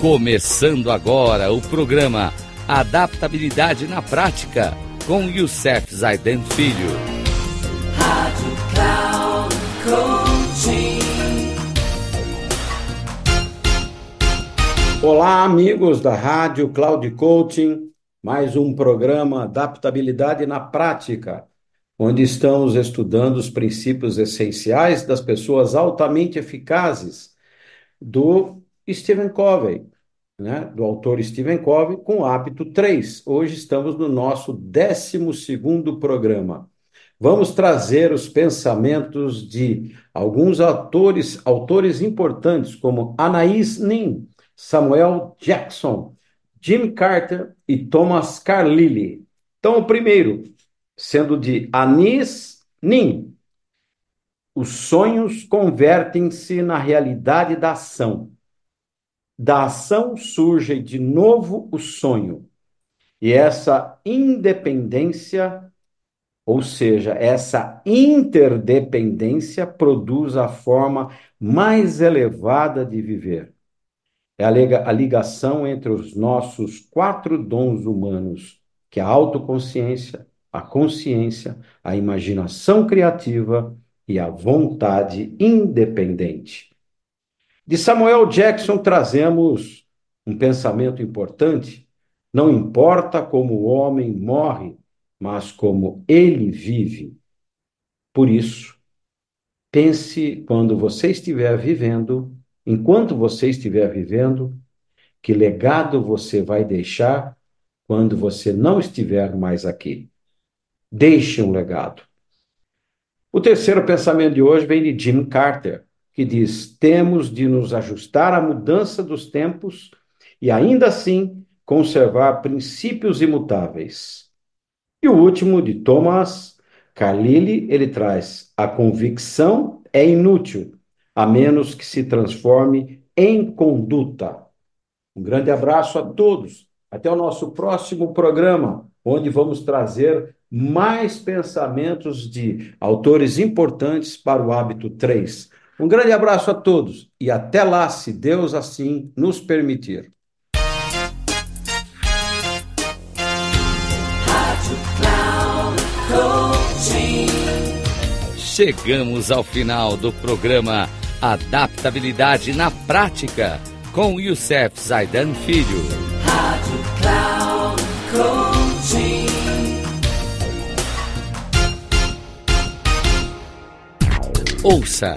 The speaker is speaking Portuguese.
Começando agora o programa Adaptabilidade na Prática com Youssef Zaiden Filho. Rádio Cloud Coaching. Olá, amigos da Rádio Cloud Coaching, mais um programa Adaptabilidade na Prática, onde estamos estudando os princípios essenciais das pessoas altamente eficazes do Stephen Covey né, do autor Stephen Covey, com o hábito 3. Hoje estamos no nosso 12 programa. Vamos trazer os pensamentos de alguns autores, autores importantes, como Anaïs Nin, Samuel Jackson, Jim Carter e Thomas Carlyle. Então, o primeiro, sendo de Anis Nin, os sonhos convertem-se na realidade da ação. Da ação surge de novo o sonho. E essa independência, ou seja, essa interdependência, produz a forma mais elevada de viver. É a ligação entre os nossos quatro dons humanos, que é a autoconsciência, a consciência, a imaginação criativa e a vontade independente. De Samuel Jackson trazemos um pensamento importante. Não importa como o homem morre, mas como ele vive. Por isso, pense quando você estiver vivendo, enquanto você estiver vivendo, que legado você vai deixar quando você não estiver mais aqui. Deixe um legado. O terceiro pensamento de hoje vem de Jim Carter que diz: temos de nos ajustar à mudança dos tempos e ainda assim conservar princípios imutáveis. E o último, de Thomas Carlyle, ele traz: a convicção é inútil, a menos que se transforme em conduta. Um grande abraço a todos. Até o nosso próximo programa, onde vamos trazer mais pensamentos de autores importantes para o hábito 3 um grande abraço a todos e até lá, se Deus assim nos permitir. Chegamos ao final do programa Adaptabilidade na Prática com Youssef Zaidan Filho. Rádio Cloud Coaching. Ouça